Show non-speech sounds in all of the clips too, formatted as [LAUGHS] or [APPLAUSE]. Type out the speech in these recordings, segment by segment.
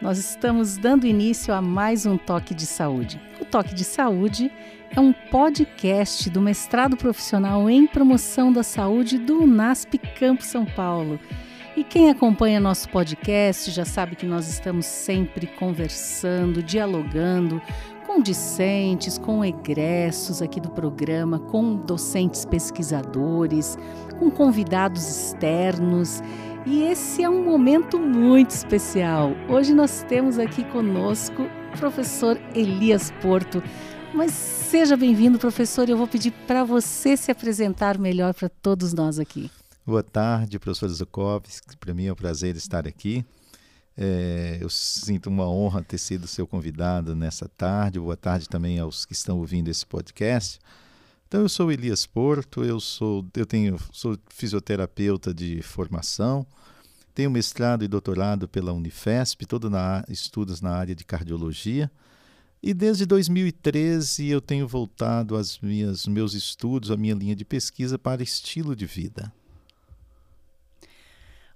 nós estamos dando início a mais um Toque de Saúde. O Toque de Saúde é um podcast do mestrado profissional em promoção da saúde do UNASP Campo São Paulo. E quem acompanha nosso podcast já sabe que nós estamos sempre conversando, dialogando com discentes, com egressos aqui do programa, com docentes pesquisadores, com convidados externos. E esse é um momento muito especial. Hoje nós temos aqui conosco o professor Elias Porto. Mas seja bem-vindo, professor. Eu vou pedir para você se apresentar melhor para todos nós aqui. Boa tarde, professor Zukovski. Para mim é um prazer estar aqui. É, eu sinto uma honra ter sido seu convidado nessa tarde. Boa tarde também aos que estão ouvindo esse podcast. Então, eu sou Elias Porto, eu sou, eu tenho, sou fisioterapeuta de formação, tenho mestrado e doutorado pela Unifesp, todo na estudos na área de cardiologia. E desde 2013 eu tenho voltado as minhas meus estudos, a minha linha de pesquisa para estilo de vida.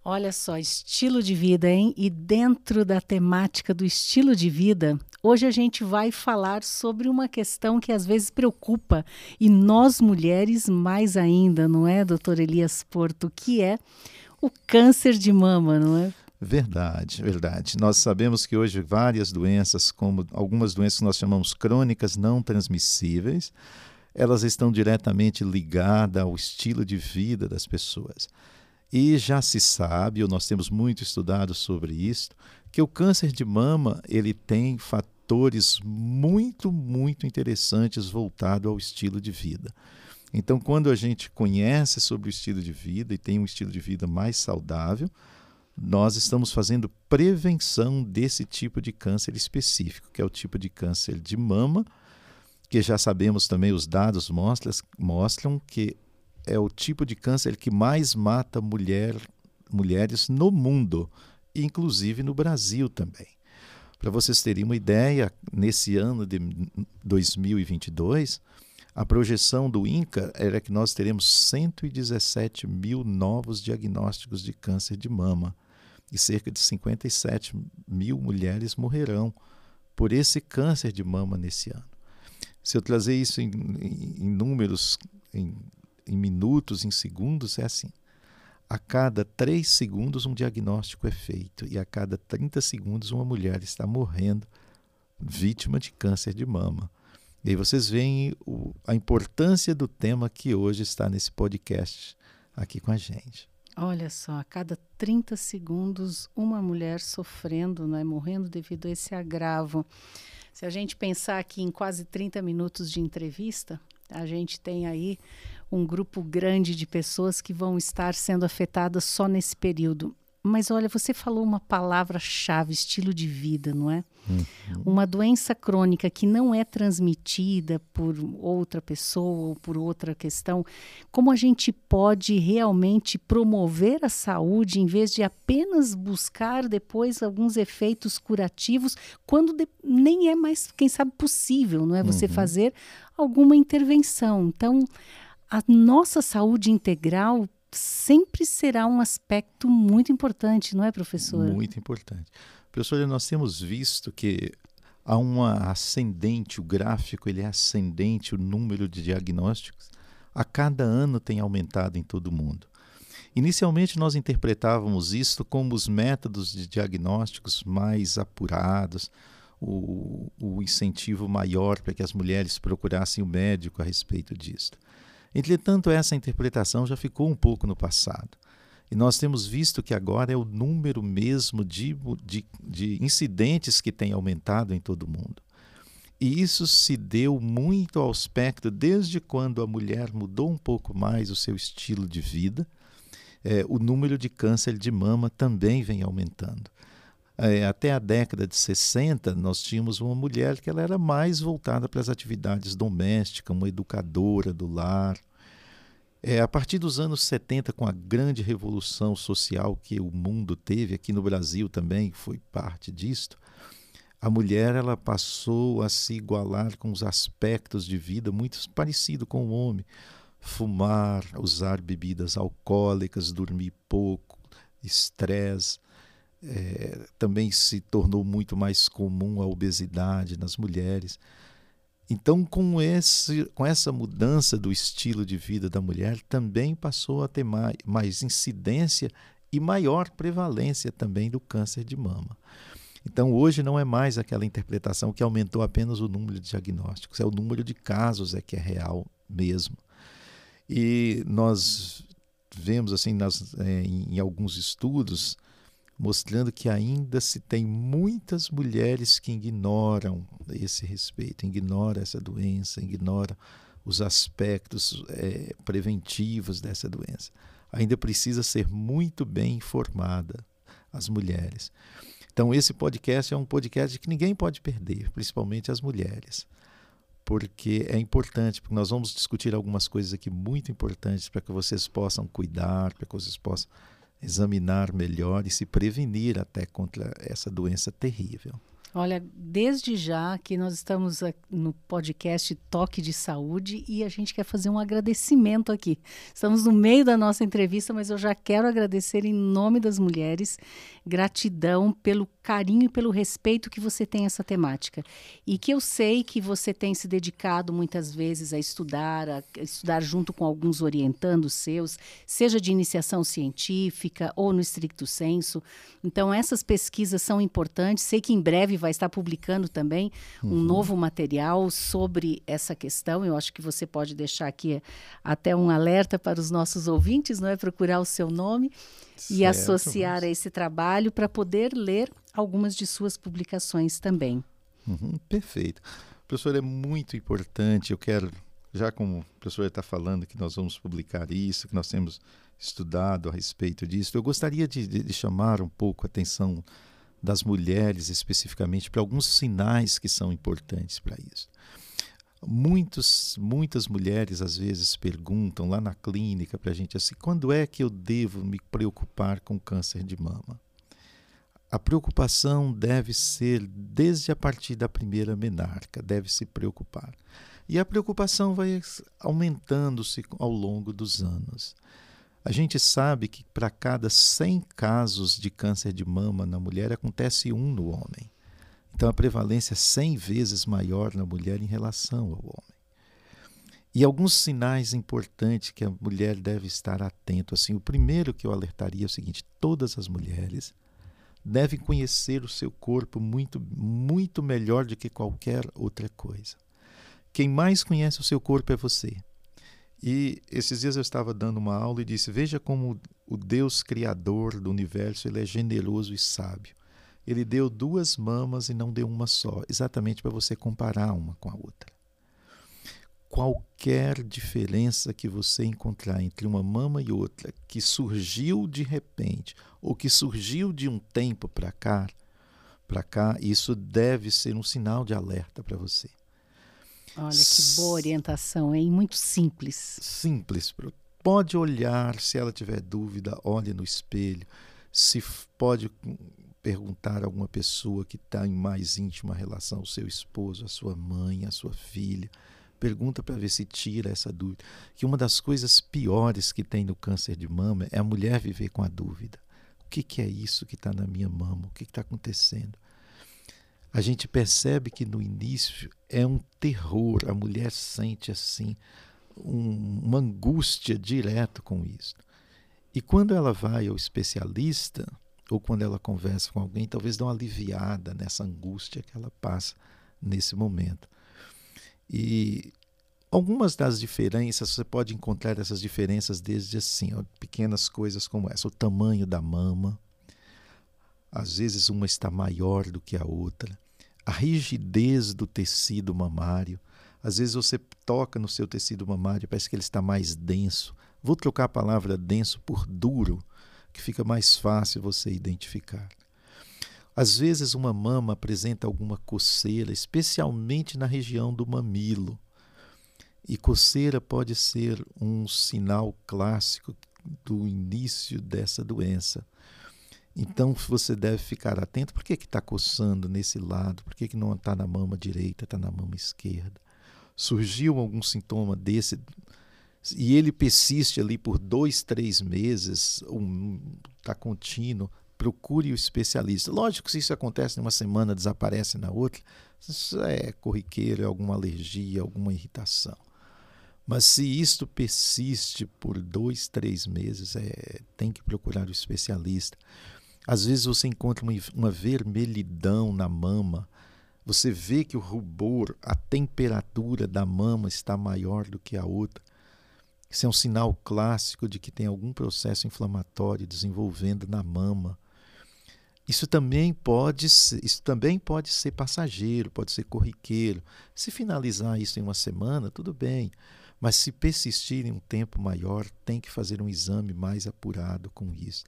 Olha só, estilo de vida, hein? E dentro da temática do estilo de vida, hoje a gente vai falar sobre uma questão que às vezes preocupa, e nós mulheres mais ainda, não é, doutor Elias Porto, que é o câncer de mama, não é? Verdade, verdade. Nós sabemos que hoje várias doenças, como algumas doenças que nós chamamos crônicas não transmissíveis, elas estão diretamente ligadas ao estilo de vida das pessoas. E já se sabe, ou nós temos muito estudado sobre isso, que o câncer de mama ele tem fatores muito, muito interessantes voltados ao estilo de vida. Então, quando a gente conhece sobre o estilo de vida e tem um estilo de vida mais saudável, nós estamos fazendo prevenção desse tipo de câncer específico, que é o tipo de câncer de mama, que já sabemos também, os dados mostram, mostram que é o tipo de câncer que mais mata mulher, mulheres no mundo, inclusive no Brasil também. Para vocês terem uma ideia, nesse ano de 2022, a projeção do INCA era que nós teremos 117 mil novos diagnósticos de câncer de mama e cerca de 57 mil mulheres morrerão por esse câncer de mama nesse ano. Se eu trazer isso em, em, em números, em em minutos, em segundos, é assim. A cada três segundos, um diagnóstico é feito, e a cada 30 segundos, uma mulher está morrendo vítima de câncer de mama. E aí vocês veem o, a importância do tema que hoje está nesse podcast aqui com a gente. Olha só, a cada 30 segundos, uma mulher sofrendo, né, morrendo devido a esse agravo. Se a gente pensar aqui em quase 30 minutos de entrevista, a gente tem aí um grupo grande de pessoas que vão estar sendo afetadas só nesse período. Mas olha, você falou uma palavra-chave, estilo de vida, não é? Uhum. Uma doença crônica que não é transmitida por outra pessoa ou por outra questão. Como a gente pode realmente promover a saúde em vez de apenas buscar depois alguns efeitos curativos, quando de, nem é mais, quem sabe, possível, não é? Você uhum. fazer alguma intervenção. Então, a nossa saúde integral sempre será um aspecto muito importante, não é, professor? Muito importante. Professor, nós temos visto que há uma ascendente, o gráfico ele é ascendente, o número de diagnósticos a cada ano tem aumentado em todo o mundo. Inicialmente nós interpretávamos isto como os métodos de diagnósticos mais apurados, o, o incentivo maior para que as mulheres procurassem o médico a respeito disso. Entretanto, essa interpretação já ficou um pouco no passado. E nós temos visto que agora é o número mesmo de, de, de incidentes que tem aumentado em todo o mundo. E isso se deu muito ao aspecto desde quando a mulher mudou um pouco mais o seu estilo de vida, é, o número de câncer de mama também vem aumentando é, até a década de 60, nós tínhamos uma mulher que ela era mais voltada para as atividades domésticas, uma educadora do lar. É, a partir dos anos 70, com a grande revolução social que o mundo teve, aqui no Brasil também foi parte disto, a mulher ela passou a se igualar com os aspectos de vida muito parecido com o homem. Fumar, usar bebidas alcoólicas, dormir pouco, estresse é, também se tornou muito mais comum a obesidade nas mulheres. Então, com, esse, com essa mudança do estilo de vida da mulher, também passou a ter mais, mais incidência e maior prevalência também do câncer de mama. Então, hoje não é mais aquela interpretação que aumentou apenas o número de diagnósticos, é o número de casos é que é real mesmo. E nós vemos assim nas, é, em, em alguns estudos mostrando que ainda se tem muitas mulheres que ignoram esse respeito, ignoram essa doença, ignoram os aspectos é, preventivos dessa doença. Ainda precisa ser muito bem informada as mulheres. Então, esse podcast é um podcast que ninguém pode perder, principalmente as mulheres, porque é importante, porque nós vamos discutir algumas coisas aqui muito importantes para que vocês possam cuidar, para que vocês possam examinar melhor e se prevenir até contra essa doença terrível. Olha, desde já que nós estamos no podcast Toque de Saúde e a gente quer fazer um agradecimento aqui. Estamos no meio da nossa entrevista, mas eu já quero agradecer em nome das mulheres, gratidão pelo carinho e pelo respeito que você tem essa temática. E que eu sei que você tem se dedicado muitas vezes a estudar, a estudar junto com alguns orientandos seus, seja de iniciação científica ou no estricto senso. Então, essas pesquisas são importantes. Sei que em breve vai estar publicando também um uhum. novo material sobre essa questão. Eu acho que você pode deixar aqui até um alerta para os nossos ouvintes, não é? Procurar o seu nome certo, e associar mas... a esse trabalho para poder ler algumas de suas publicações também. Uhum, perfeito. Professor, é muito importante. Eu quero, já como o professor está falando que nós vamos publicar isso, que nós temos estudado a respeito disso, eu gostaria de, de, de chamar um pouco a atenção das mulheres especificamente para alguns sinais que são importantes para isso. Muitos, muitas mulheres às vezes perguntam lá na clínica para a gente assim: quando é que eu devo me preocupar com câncer de mama? A preocupação deve ser desde a partir da primeira menarca, deve se preocupar. E a preocupação vai aumentando-se ao longo dos anos. A gente sabe que para cada 100 casos de câncer de mama na mulher, acontece um no homem. Então a prevalência é 100 vezes maior na mulher em relação ao homem. E alguns sinais importantes que a mulher deve estar atento. Assim, o primeiro que eu alertaria é o seguinte: todas as mulheres devem conhecer o seu corpo muito, muito melhor do que qualquer outra coisa. Quem mais conhece o seu corpo é você. E esses dias eu estava dando uma aula e disse: Veja como o Deus Criador do universo ele é generoso e sábio. Ele deu duas mamas e não deu uma só, exatamente para você comparar uma com a outra. Qualquer diferença que você encontrar entre uma mama e outra, que surgiu de repente ou que surgiu de um tempo para cá, para cá, isso deve ser um sinal de alerta para você. Olha que boa orientação, hein? Muito simples. Simples. Pode olhar, se ela tiver dúvida, olhe no espelho. Se pode perguntar a alguma pessoa que está em mais íntima relação, o seu esposo, a sua mãe, a sua filha. Pergunta para ver se tira essa dúvida. Que uma das coisas piores que tem no câncer de mama é a mulher viver com a dúvida. O que, que é isso que está na minha mama? O que está acontecendo? A gente percebe que no início é um terror, a mulher sente assim um, uma angústia direto com isso. E quando ela vai ao especialista, ou quando ela conversa com alguém, talvez dê uma aliviada nessa angústia que ela passa nesse momento. E algumas das diferenças, você pode encontrar essas diferenças desde assim, ó, pequenas coisas como essa, o tamanho da mama, às vezes uma está maior do que a outra, a rigidez do tecido mamário. Às vezes você toca no seu tecido mamário, parece que ele está mais denso. Vou trocar a palavra denso por duro, que fica mais fácil você identificar. Às vezes uma mama apresenta alguma coceira, especialmente na região do mamilo. E coceira pode ser um sinal clássico do início dessa doença. Então você deve ficar atento. Por que está coçando nesse lado? Por que, que não está na mama direita, está na mama esquerda? Surgiu algum sintoma desse e ele persiste ali por dois, três meses, está um, contínuo, procure o especialista. Lógico se isso acontece numa semana, desaparece na outra, isso é corriqueiro, é alguma alergia, alguma irritação. Mas se isto persiste por dois, três meses, é, tem que procurar o especialista. Às vezes você encontra uma, vermelhidão na mama, você vê que o rubor, a temperatura da mama está maior do que a outra. Isso é um sinal clássico de que tem algum processo inflamatório desenvolvendo na mama. Isso também pode ser, isso também pode ser passageiro, pode ser corriqueiro. Se finalizar isso em uma semana, tudo bem. Mas se persistir em um tempo maior, tem que fazer um exame mais apurado com isso.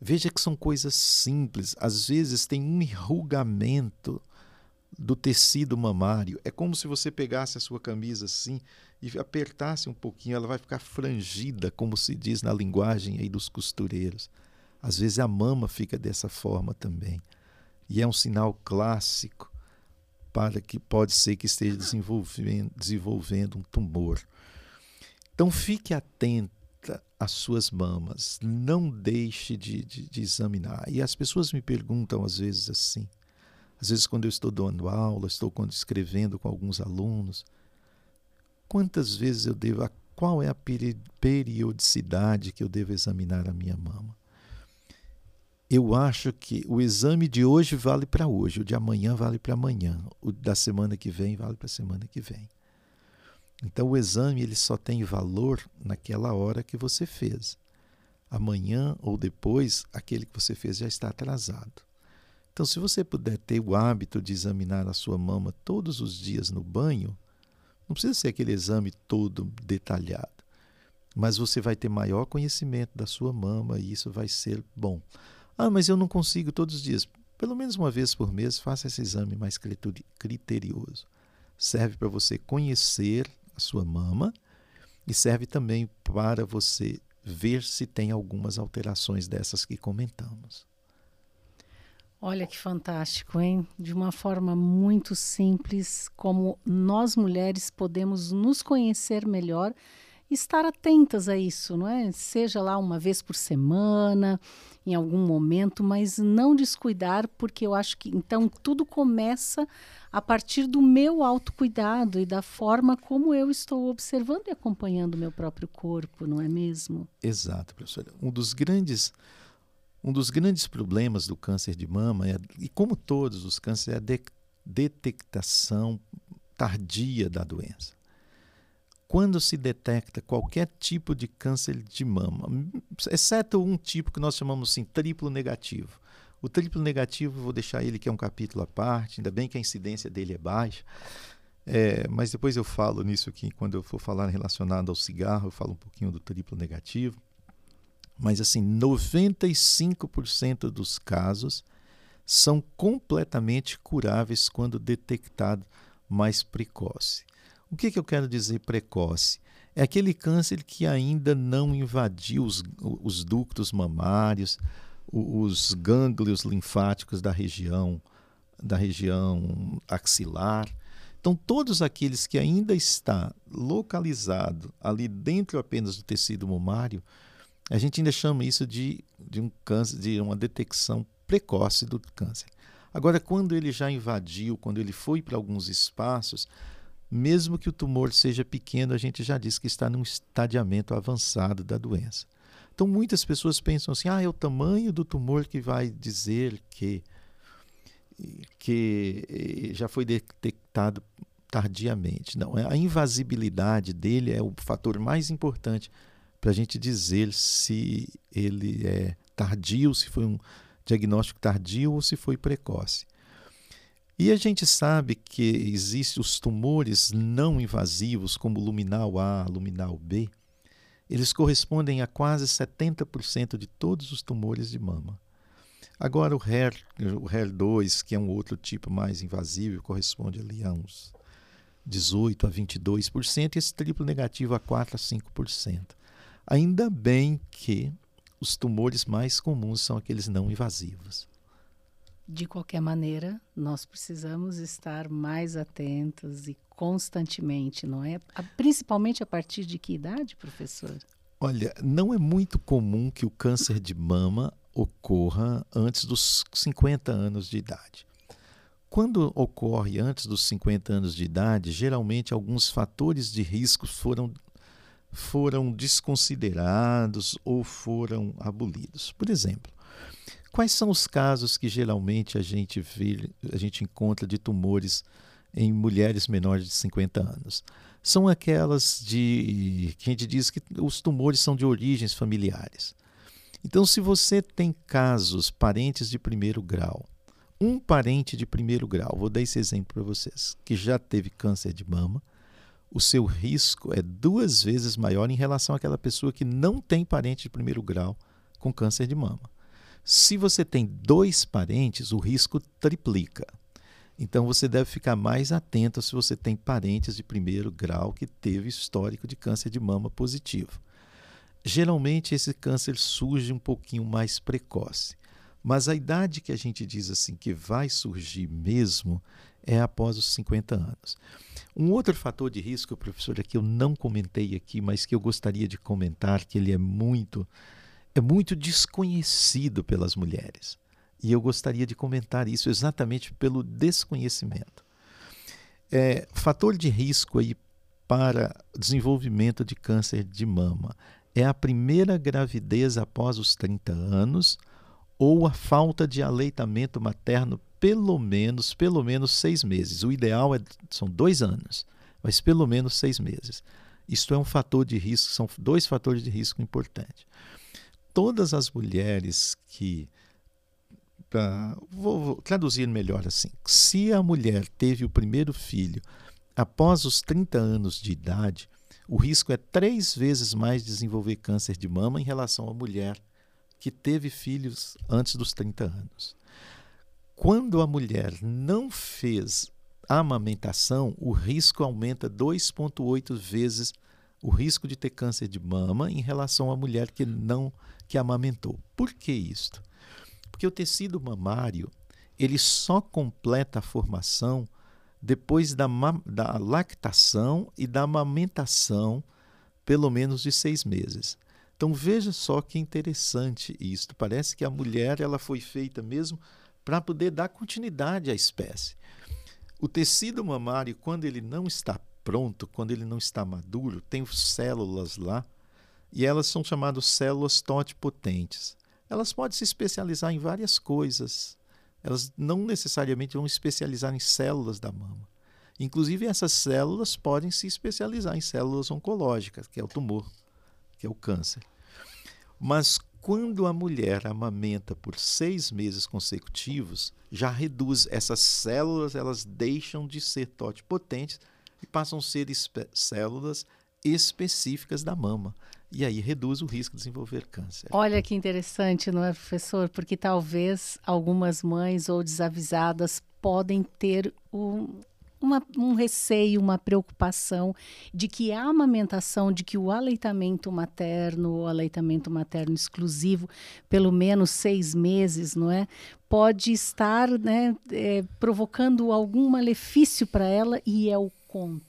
Veja que são coisas simples. Às vezes tem um enrugamento do tecido mamário. É como se você pegasse a sua camisa assim e apertasse um pouquinho, ela vai ficar frangida, como se diz na linguagem aí dos costureiros. Às vezes a mama fica dessa forma também. E é um sinal clássico para que pode ser que esteja desenvolvendo, desenvolvendo um tumor. Então fique atenta às suas mamas, não deixe de, de, de examinar. E as pessoas me perguntam às vezes assim, às vezes, quando eu estou dando aula, estou escrevendo com alguns alunos, quantas vezes eu devo, qual é a periodicidade que eu devo examinar a minha mama? Eu acho que o exame de hoje vale para hoje, o de amanhã vale para amanhã, o da semana que vem vale para a semana que vem. Então o exame ele só tem valor naquela hora que você fez. Amanhã ou depois, aquele que você fez já está atrasado. Então, se você puder ter o hábito de examinar a sua mama todos os dias no banho, não precisa ser aquele exame todo detalhado, mas você vai ter maior conhecimento da sua mama e isso vai ser bom. Ah, mas eu não consigo todos os dias. Pelo menos uma vez por mês, faça esse exame mais criterioso. Serve para você conhecer a sua mama e serve também para você ver se tem algumas alterações dessas que comentamos. Olha que fantástico, hein? De uma forma muito simples, como nós mulheres podemos nos conhecer melhor estar atentas a isso, não é? Seja lá uma vez por semana, em algum momento, mas não descuidar, porque eu acho que então tudo começa a partir do meu autocuidado e da forma como eu estou observando e acompanhando o meu próprio corpo, não é mesmo? Exato, professora. Um dos grandes um dos grandes problemas do câncer de mama, é, e como todos os cânceres, é a de detectação tardia da doença. Quando se detecta qualquer tipo de câncer de mama, exceto um tipo que nós chamamos assim triplo negativo. O triplo negativo, vou deixar ele que é um capítulo à parte, ainda bem que a incidência dele é baixa. É, mas depois eu falo nisso aqui, quando eu for falar relacionado ao cigarro, eu falo um pouquinho do triplo negativo mas assim, 95% dos casos são completamente curáveis quando detectado mais precoce. O que, que eu quero dizer precoce? É aquele câncer que ainda não invadiu os, os ductos mamários, os gânglios linfáticos da região, da região axilar. Então, todos aqueles que ainda está localizado ali dentro apenas do tecido mamário, a gente ainda chama isso de, de um câncer, de uma detecção precoce do câncer. Agora, quando ele já invadiu, quando ele foi para alguns espaços, mesmo que o tumor seja pequeno, a gente já diz que está num estadiamento avançado da doença. Então, muitas pessoas pensam assim: ah, é o tamanho do tumor que vai dizer que, que eh, já foi detectado tardiamente. Não, a invasibilidade dele é o fator mais importante para a gente dizer se ele é tardio, se foi um diagnóstico tardio ou se foi precoce. E a gente sabe que existem os tumores não invasivos, como luminal A, luminal B, eles correspondem a quase 70% de todos os tumores de mama. Agora o HER, o HER2, que é um outro tipo mais invasivo, corresponde ali a uns 18 a 22%, e esse triplo negativo a 4 a 5%. Ainda bem que os tumores mais comuns são aqueles não invasivos. De qualquer maneira, nós precisamos estar mais atentos e constantemente, não é? Principalmente a partir de que idade, professor? Olha, não é muito comum que o câncer de mama ocorra antes dos 50 anos de idade. Quando ocorre antes dos 50 anos de idade, geralmente alguns fatores de risco foram, foram desconsiderados ou foram abolidos. Por exemplo, quais são os casos que geralmente a gente vê, a gente encontra de tumores em mulheres menores de 50 anos? São aquelas de que a gente diz que os tumores são de origens familiares. Então, se você tem casos, parentes de primeiro grau, um parente de primeiro grau, vou dar esse exemplo para vocês, que já teve câncer de mama, o seu risco é duas vezes maior em relação àquela pessoa que não tem parente de primeiro grau com câncer de mama. Se você tem dois parentes, o risco triplica. Então você deve ficar mais atento se você tem parentes de primeiro grau que teve histórico de câncer de mama positivo. Geralmente esse câncer surge um pouquinho mais precoce. Mas a idade que a gente diz assim que vai surgir mesmo é após os 50 anos. Um outro fator de risco, professor, que eu não comentei aqui, mas que eu gostaria de comentar, que ele é muito é muito desconhecido pelas mulheres. E eu gostaria de comentar isso exatamente pelo desconhecimento. É, fator de risco aí para desenvolvimento de câncer de mama é a primeira gravidez após os 30 anos ou a falta de aleitamento materno pelo menos, pelo menos seis meses. O ideal é, são dois anos, mas pelo menos seis meses. Isto é um fator de risco, são dois fatores de risco importantes. Todas as mulheres que. Vou, vou traduzir melhor assim. Se a mulher teve o primeiro filho após os 30 anos de idade, o risco é três vezes mais desenvolver câncer de mama em relação à mulher que teve filhos antes dos 30 anos. Quando a mulher não fez a amamentação, o risco aumenta 2,8 vezes o risco de ter câncer de mama em relação à mulher que não que amamentou. Por que isto? Porque o tecido mamário ele só completa a formação depois da, da lactação e da amamentação, pelo menos de seis meses. Então veja só que interessante isto. Parece que a mulher ela foi feita mesmo para poder dar continuidade à espécie. O tecido mamário, quando ele não está pronto, quando ele não está maduro, tem células lá e elas são chamadas células totipotentes. Elas podem se especializar em várias coisas. Elas não necessariamente vão especializar em células da mama. Inclusive, essas células podem se especializar em células oncológicas, que é o tumor que é o câncer. Mas quando a mulher amamenta por seis meses consecutivos, já reduz essas células, elas deixam de ser totipotentes e passam a ser células específicas da mama. E aí reduz o risco de desenvolver câncer. Olha que interessante, não é, professor? Porque talvez algumas mães ou desavisadas podem ter um, uma, um receio, uma preocupação de que a amamentação, de que o aleitamento materno, o aleitamento materno exclusivo, pelo menos seis meses, não é? Pode estar né, é, provocando algum malefício para ela e é o contrário,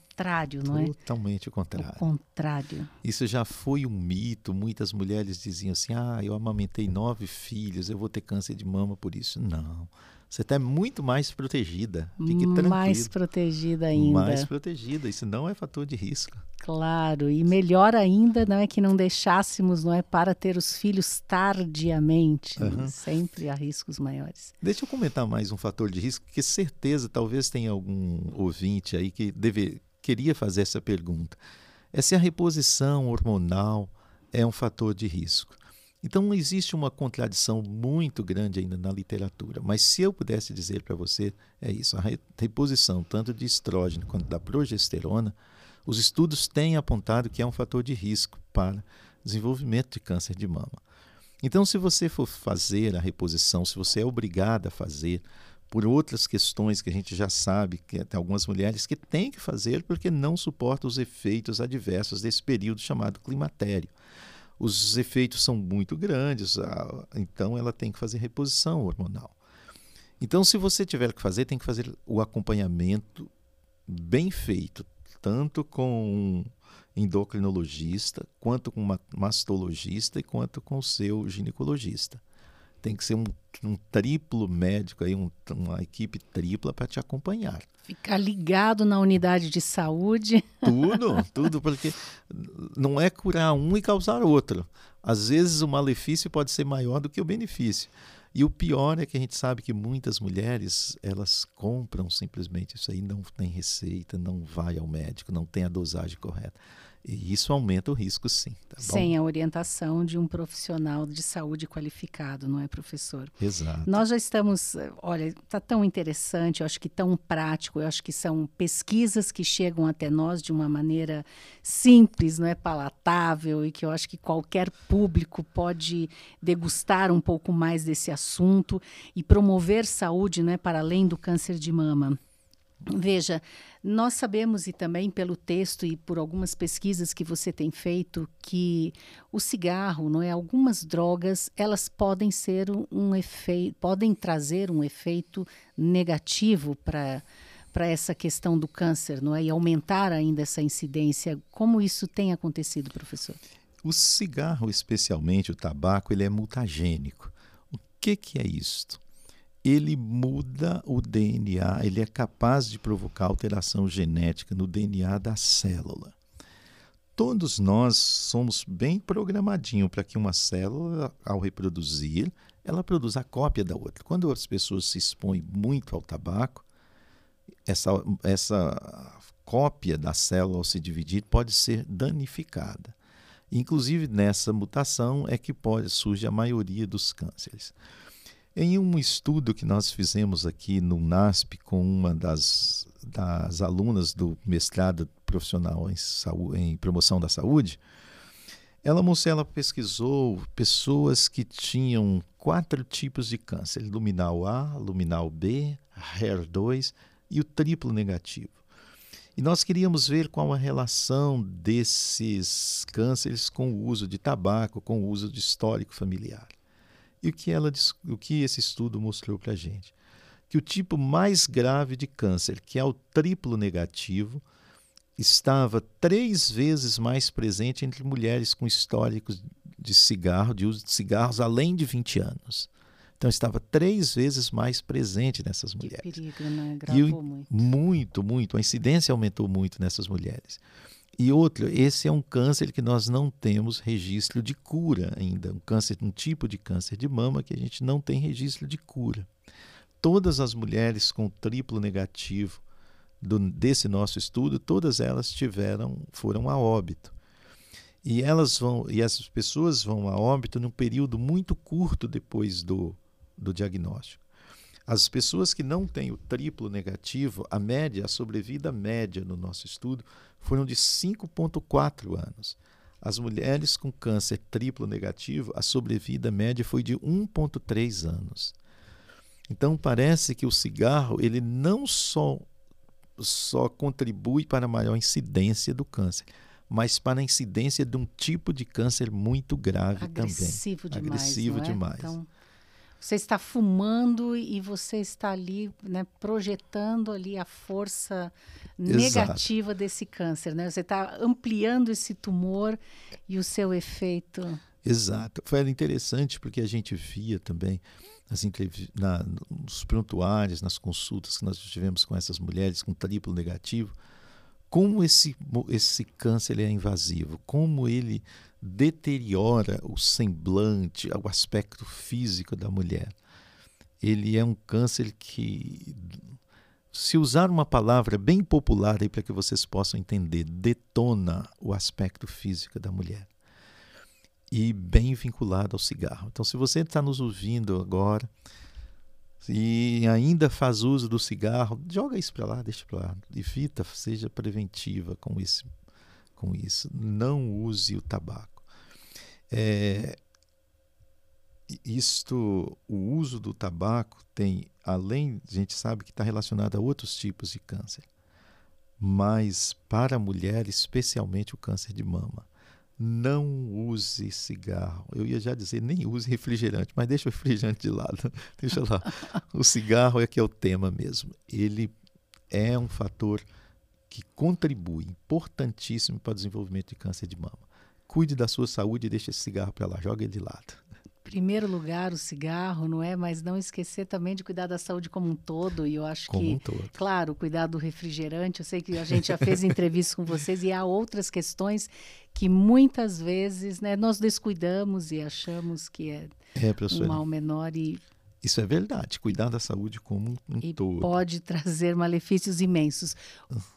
não é? Totalmente o contrário. O contrário. Isso já foi um mito. Muitas mulheres diziam assim: ah, eu amamentei nove filhos, eu vou ter câncer de mama por isso. Não você está muito mais protegida. Fique tranquilo. Mais protegida ainda. Mais protegida. Isso não é fator de risco. Claro, e melhor ainda não é que não deixássemos, não é, para ter os filhos tardiamente. Uhum. Sempre há riscos maiores. Deixa eu comentar mais um fator de risco, que certeza talvez tenha algum ouvinte aí que deve, queria fazer essa pergunta. É se a reposição hormonal é um fator de risco. Então existe uma contradição muito grande ainda na literatura, mas se eu pudesse dizer para você, é isso, a reposição tanto de estrógeno quanto da progesterona, os estudos têm apontado que é um fator de risco para desenvolvimento de câncer de mama. Então, se você for fazer a reposição, se você é obrigada a fazer, por outras questões que a gente já sabe, que tem algumas mulheres que têm que fazer porque não suportam os efeitos adversos desse período chamado climatério os efeitos são muito grandes, então ela tem que fazer reposição hormonal. Então, se você tiver que fazer, tem que fazer o acompanhamento bem feito, tanto com um endocrinologista, quanto com um mastologista e quanto com o seu ginecologista. Tem que ser um, um triplo médico, aí, um, uma equipe tripla para te acompanhar. Ficar ligado na unidade de saúde. [LAUGHS] Tudo, tudo, porque não é curar um e causar outro. Às vezes o malefício pode ser maior do que o benefício. E o pior é que a gente sabe que muitas mulheres, elas compram simplesmente isso aí, não tem receita, não vai ao médico, não tem a dosagem correta. E isso aumenta o risco, sim. Tá Sem a orientação de um profissional de saúde qualificado, não é, professor? Exato. Nós já estamos, olha, está tão interessante, eu acho que tão prático, eu acho que são pesquisas que chegam até nós de uma maneira simples, não é palatável e que eu acho que qualquer público pode degustar um pouco mais desse assunto e promover saúde, não é, para além do câncer de mama. Veja, nós sabemos e também pelo texto e por algumas pesquisas que você tem feito que o cigarro, não é, algumas drogas, elas podem ser um efeito, podem trazer um efeito negativo para para essa questão do câncer, não é? E aumentar ainda essa incidência. Como isso tem acontecido, professor? O cigarro, especialmente o tabaco, ele é mutagênico. O que que é isto? Ele muda o DNA, ele é capaz de provocar alteração genética no DNA da célula. Todos nós somos bem programadinhos para que uma célula, ao reproduzir, ela produza a cópia da outra. Quando as pessoas se expõem muito ao tabaco, essa, essa cópia da célula, ao se dividir, pode ser danificada. Inclusive, nessa mutação é que pode, surge a maioria dos cânceres. Em um estudo que nós fizemos aqui no NASP com uma das, das alunas do mestrado profissional em, saúde, em promoção da saúde, ela, ela pesquisou pessoas que tinham quatro tipos de câncer: luminal A, luminal B, HER2 e o triplo negativo. E nós queríamos ver qual a relação desses cânceres com o uso de tabaco, com o uso de histórico familiar. E o que, ela, o que esse estudo mostrou para a gente? Que o tipo mais grave de câncer, que é o triplo negativo, estava três vezes mais presente entre mulheres com históricos de cigarro, de uso de cigarros além de 20 anos. Então estava três vezes mais presente nessas mulheres. Que perigo, né? Gravou e, muito. Muito, muito. A incidência aumentou muito nessas mulheres. E outro, esse é um câncer que nós não temos registro de cura ainda. Um câncer, um tipo de câncer de mama que a gente não tem registro de cura. Todas as mulheres com triplo negativo do, desse nosso estudo, todas elas tiveram, foram a óbito. E elas vão, e essas pessoas vão a óbito num período muito curto depois do, do diagnóstico. As pessoas que não têm o triplo negativo, a média, a sobrevida média no nosso estudo, foram de 5,4 anos. As mulheres com câncer triplo negativo, a sobrevida média foi de 1,3 anos. Então parece que o cigarro ele não só, só contribui para a maior incidência do câncer, mas para a incidência de um tipo de câncer muito grave Agressivo também. Demais, Agressivo é? demais. Então... Você está fumando e você está ali né, projetando ali a força negativa desse câncer, né? Você está ampliando esse tumor e o seu efeito. Exato. Foi interessante porque a gente via também nas na, nos prontuários, nas consultas que nós tivemos com essas mulheres com triplo negativo, como esse, esse câncer é invasivo, como ele deteriora o semblante, o aspecto físico da mulher. Ele é um câncer que, se usar uma palavra bem popular para que vocês possam entender, detona o aspecto físico da mulher. E bem vinculado ao cigarro. Então, se você está nos ouvindo agora e ainda faz uso do cigarro, joga isso para lá, deixa para lá. Evita, seja preventiva com esse com isso. Não use o tabaco. É, isto, o uso do tabaco tem, além, a gente sabe que está relacionado a outros tipos de câncer, mas para a mulher, especialmente o câncer de mama. Não use cigarro. Eu ia já dizer, nem use refrigerante, mas deixa o refrigerante de lado. [LAUGHS] deixa lá. O cigarro é que é o tema mesmo. Ele é um fator que contribui importantíssimo para o desenvolvimento de câncer de mama. Cuide da sua saúde e deixe esse cigarro para lá, joga ele de lado. primeiro lugar o cigarro, não é? Mas não esquecer também de cuidar da saúde como um todo. E eu acho como que, um todo. claro, cuidar do refrigerante. Eu sei que a gente já fez [LAUGHS] entrevistas com vocês e há outras questões que muitas vezes né, nós descuidamos e achamos que é, É, um mal menor e, Isso é verdade. Cuidar da saúde como um e todo. pode [LAUGHS] trazer malefícios imensos.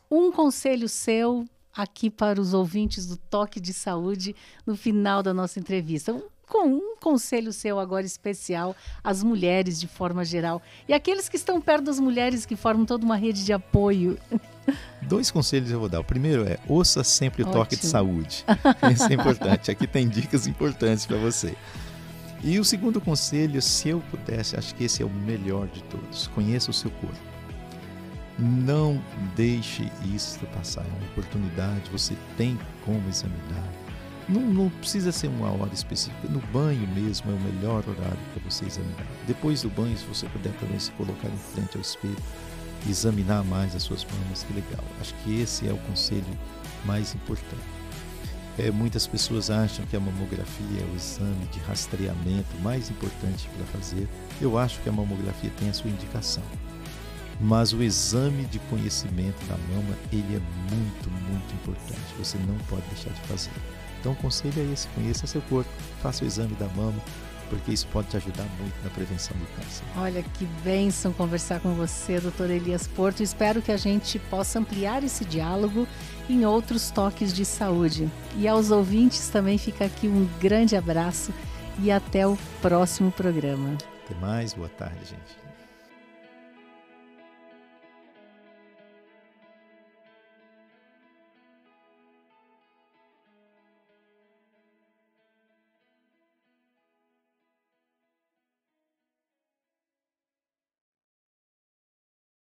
Um conselho seu aqui para os ouvintes do Toque de Saúde no final da nossa entrevista. Com um conselho seu agora especial às mulheres de forma geral e aqueles que estão perto das mulheres que formam toda uma rede de apoio. [LAUGHS] Dois conselhos eu vou dar. O primeiro é ouça sempre o toque de Ótimo. saúde. [LAUGHS] Isso é importante. Aqui tem dicas importantes para você. E o segundo conselho, se eu pudesse, acho que esse é o melhor de todos. Conheça o seu corpo. Não deixe isso passar. É uma oportunidade, você tem como examinar. Não, não precisa ser uma hora específica. No banho mesmo é o melhor horário para você examinar. Depois do banho, se você puder também se colocar em frente ao espelho, examinar mais as suas mamas, que legal. Acho que esse é o conselho mais importante. É, muitas pessoas acham que a mamografia é o exame de rastreamento mais importante para fazer. Eu acho que a mamografia tem a sua indicação. Mas o exame de conhecimento da mama, ele é muito, muito importante. Você não pode deixar de fazer. Então o conselho é esse, conheça seu corpo, faça o exame da mama, porque isso pode te ajudar muito na prevenção do câncer. Olha que bênção conversar com você, doutor Elias Porto. Espero que a gente possa ampliar esse diálogo em outros toques de saúde. E aos ouvintes também fica aqui um grande abraço e até o próximo programa. Até mais, boa tarde, gente.